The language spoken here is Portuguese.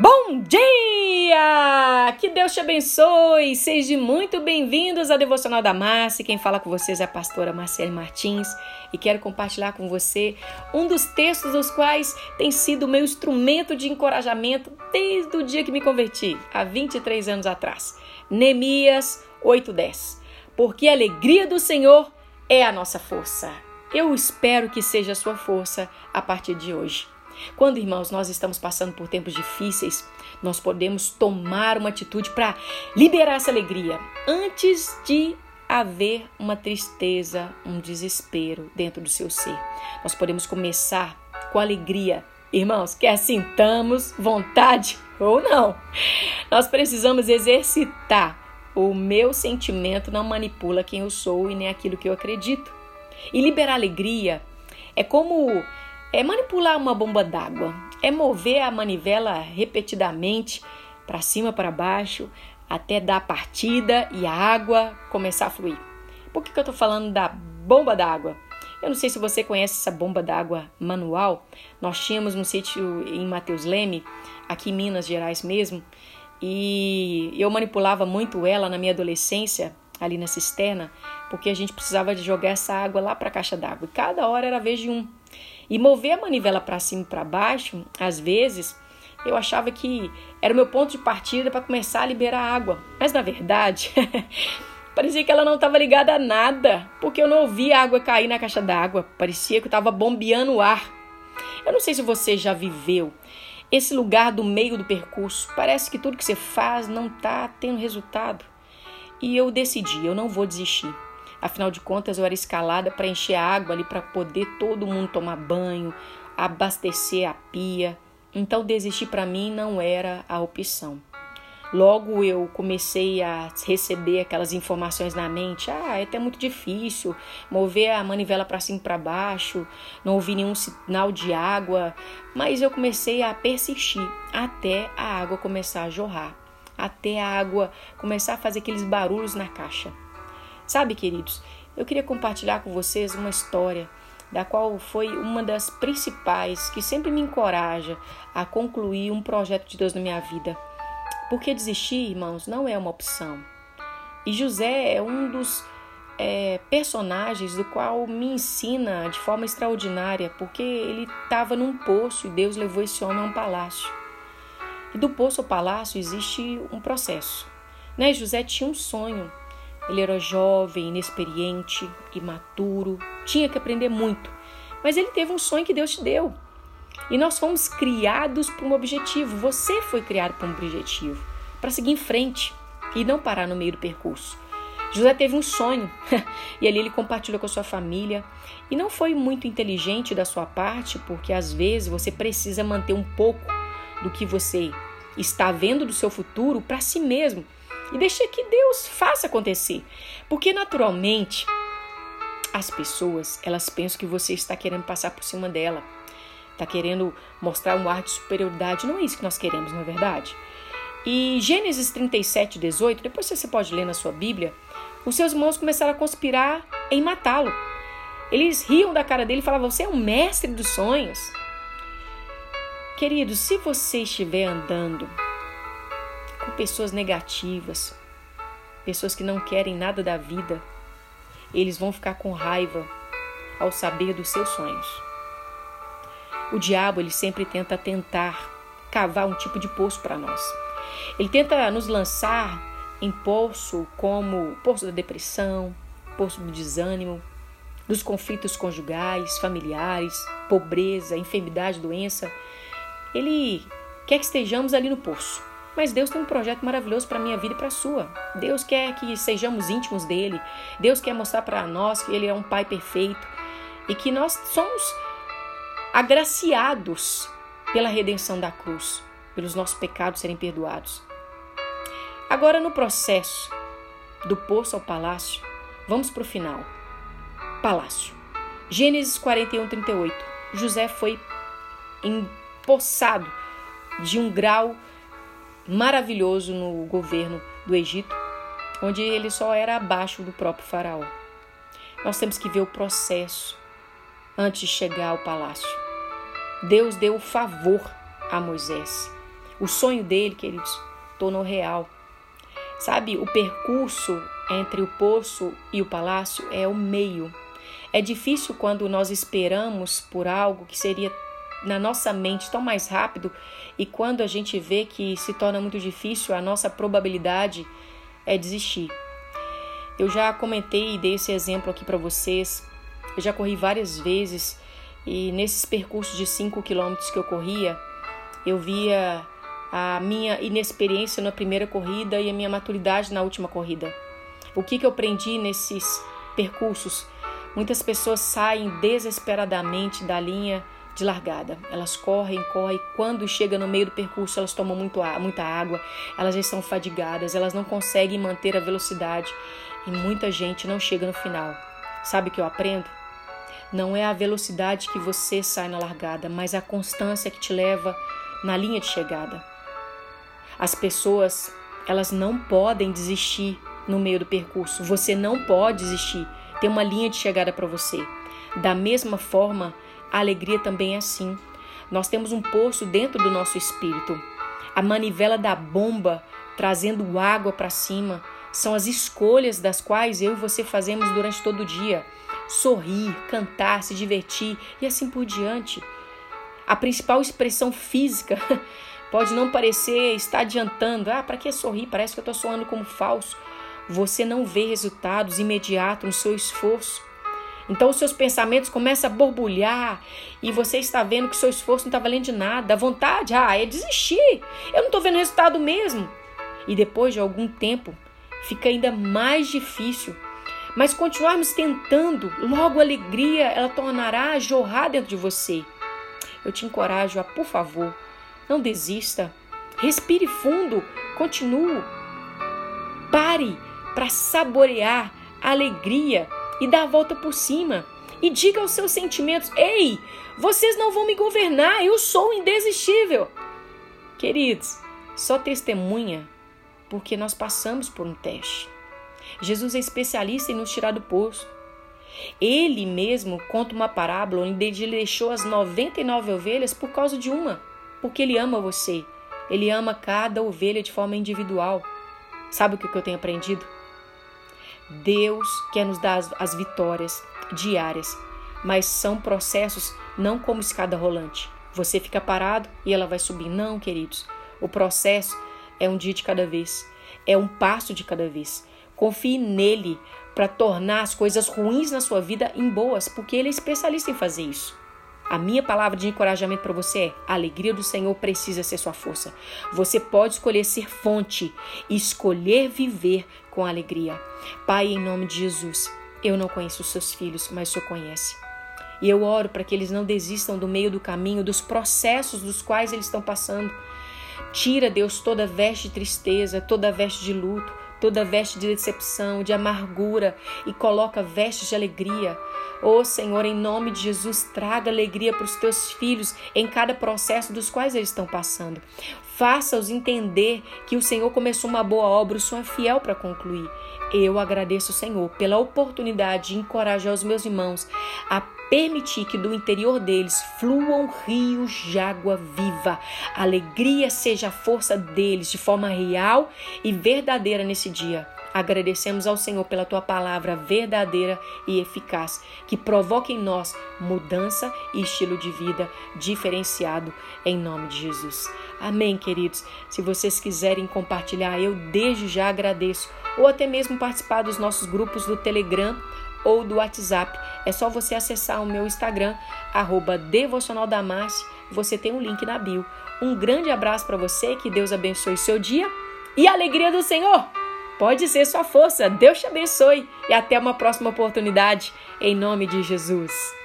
Bom dia! Que Deus te abençoe! Sejam muito bem-vindos à Devocional da Márcia. Quem fala com vocês é a pastora Marcele Martins e quero compartilhar com você um dos textos dos quais tem sido meu instrumento de encorajamento desde o dia que me converti, há 23 anos atrás. Neemias 8:10. Porque a alegria do Senhor é a nossa força. Eu espero que seja a sua força a partir de hoje. Quando, irmãos, nós estamos passando por tempos difíceis, nós podemos tomar uma atitude para liberar essa alegria antes de haver uma tristeza, um desespero dentro do seu ser. Nós podemos começar com alegria. Irmãos, quer sintamos vontade ou não, nós precisamos exercitar. O meu sentimento não manipula quem eu sou e nem aquilo que eu acredito. E liberar alegria é como é manipular uma bomba d'água, é mover a manivela repetidamente para cima, para baixo, até dar partida e a água começar a fluir. Por que, que eu estou falando da bomba d'água? Eu não sei se você conhece essa bomba d'água manual. Nós tínhamos um sítio em Mateus Leme, aqui em Minas Gerais mesmo, e eu manipulava muito ela na minha adolescência, ali na cisterna, porque a gente precisava de jogar essa água lá para a caixa d'água. E cada hora era a vez de um. E mover a manivela para cima e para baixo, às vezes, eu achava que era o meu ponto de partida para começar a liberar água. Mas na verdade, parecia que ela não estava ligada a nada, porque eu não ouvia a água cair na caixa d'água. Parecia que eu estava bombeando o ar. Eu não sei se você já viveu esse lugar do meio do percurso. Parece que tudo que você faz não está tendo resultado. E eu decidi, eu não vou desistir. Afinal de contas, eu era escalada para encher água ali para poder todo mundo tomar banho, abastecer a pia. Então, desistir para mim não era a opção. Logo eu comecei a receber aquelas informações na mente. Ah, é até muito difícil mover a manivela para cima e para baixo, não ouvi nenhum sinal de água, mas eu comecei a persistir até a água começar a jorrar, até a água começar a fazer aqueles barulhos na caixa. Sabe, queridos, eu queria compartilhar com vocês uma história da qual foi uma das principais que sempre me encoraja a concluir um projeto de Deus na minha vida. Porque desistir, irmãos, não é uma opção. E José é um dos é, personagens do qual me ensina de forma extraordinária, porque ele estava num poço e Deus levou esse homem a um palácio. E do poço ao palácio existe um processo. Né? José tinha um sonho ele era jovem, inexperiente, imaturo, tinha que aprender muito. Mas ele teve um sonho que Deus te deu. E nós fomos criados para um objetivo. Você foi criado para um objetivo, para seguir em frente e não parar no meio do percurso. José teve um sonho e ali ele compartilhou com a sua família. E não foi muito inteligente da sua parte, porque às vezes você precisa manter um pouco do que você está vendo do seu futuro para si mesmo e deixe que Deus faça acontecer. Porque naturalmente as pessoas, elas pensam que você está querendo passar por cima dela. Está querendo mostrar um ar de superioridade. Não é isso que nós queremos, não é verdade? E Gênesis 37, 18, depois você pode ler na sua Bíblia, os seus irmãos começaram a conspirar em matá-lo. Eles riam da cara dele e falavam: Você é um mestre dos sonhos. Querido, se você estiver andando com pessoas negativas, pessoas que não querem nada da vida, eles vão ficar com raiva ao saber dos seus sonhos. O diabo ele sempre tenta tentar cavar um tipo de poço para nós. Ele tenta nos lançar em poço como poço da depressão, poço do desânimo, dos conflitos conjugais, familiares, pobreza, enfermidade, doença. Ele quer que estejamos ali no poço. Mas Deus tem um projeto maravilhoso para a minha vida e para a sua. Deus quer que sejamos íntimos dele. Deus quer mostrar para nós que ele é um pai perfeito e que nós somos agraciados pela redenção da cruz, pelos nossos pecados serem perdoados. Agora, no processo do poço ao palácio, vamos para o final. Palácio. Gênesis 41, 38. José foi empossado de um grau maravilhoso no governo do Egito, onde ele só era abaixo do próprio faraó. Nós temos que ver o processo antes de chegar ao palácio. Deus deu o favor a Moisés. O sonho dele, queridos, tornou real. Sabe, o percurso entre o poço e o palácio é o meio. É difícil quando nós esperamos por algo que seria na nossa mente tão mais rápido e quando a gente vê que se torna muito difícil, a nossa probabilidade é desistir. Eu já comentei e dei esse exemplo aqui para vocês. Eu já corri várias vezes e nesses percursos de 5 quilômetros que eu corria, eu via a minha inexperiência na primeira corrida e a minha maturidade na última corrida. O que, que eu aprendi nesses percursos? Muitas pessoas saem desesperadamente da linha de largada. Elas correm, correm. Quando chega no meio do percurso, elas tomam muito, muita água, elas já estão fadigadas, elas não conseguem manter a velocidade e muita gente não chega no final. Sabe o que eu aprendo? Não é a velocidade que você sai na largada, mas a constância que te leva na linha de chegada. As pessoas, elas não podem desistir no meio do percurso. Você não pode desistir. Tem uma linha de chegada para você. Da mesma forma, a alegria também é assim. Nós temos um poço dentro do nosso espírito. A manivela da bomba trazendo água para cima são as escolhas das quais eu e você fazemos durante todo o dia. Sorrir, cantar, se divertir e assim por diante. A principal expressão física pode não parecer estar adiantando. Ah, para que sorrir? Parece que eu estou soando como falso. Você não vê resultados imediatos no seu esforço. Então os seus pensamentos começam a borbulhar e você está vendo que seu esforço não está valendo de nada. A vontade, ah, é desistir. Eu não estou vendo resultado mesmo. E depois de algum tempo, fica ainda mais difícil. Mas continuarmos tentando, logo a alegria ela tornará a jorrar dentro de você. Eu te encorajo a, por favor, não desista. Respire fundo, continue. Pare para saborear a alegria e dar a volta por cima. E diga aos seus sentimentos: Ei, vocês não vão me governar, eu sou indesistível. Queridos, só testemunha porque nós passamos por um teste. Jesus é especialista em nos tirar do poço. Ele mesmo conta uma parábola onde ele deixou as 99 ovelhas por causa de uma, porque ele ama você. Ele ama cada ovelha de forma individual. Sabe o que eu tenho aprendido? Deus quer nos dar as vitórias diárias, mas são processos não como escada rolante. Você fica parado e ela vai subir. Não, queridos. O processo é um dia de cada vez, é um passo de cada vez. Confie nele para tornar as coisas ruins na sua vida em boas, porque ele é especialista em fazer isso. A minha palavra de encorajamento para você é: a alegria do Senhor precisa ser sua força. Você pode escolher ser fonte escolher viver com alegria. Pai, em nome de Jesus, eu não conheço os seus filhos, mas o Senhor conhece. E eu oro para que eles não desistam do meio do caminho, dos processos dos quais eles estão passando. Tira, Deus, toda veste de tristeza, toda veste de luto, toda veste de decepção, de amargura e coloca vestes de alegria. Oh Senhor, em nome de Jesus, traga alegria para os teus filhos em cada processo dos quais eles estão passando. Faça-os entender que o Senhor começou uma boa obra, o Senhor é fiel para concluir. Eu agradeço, Senhor, pela oportunidade de encorajar os meus irmãos a permitir que do interior deles fluam rios de água viva. Alegria seja a força deles de forma real e verdadeira nesse dia. Agradecemos ao Senhor pela tua palavra verdadeira e eficaz, que provoca em nós mudança e estilo de vida diferenciado em nome de Jesus. Amém, queridos. Se vocês quiserem compartilhar, eu desde já agradeço, ou até mesmo participar dos nossos grupos do Telegram ou do WhatsApp. É só você acessar o meu Instagram, arroba Você tem um link na bio. Um grande abraço para você, que Deus abençoe seu dia e a alegria do Senhor pode ser sua força. Deus te abençoe e até uma próxima oportunidade, em nome de Jesus.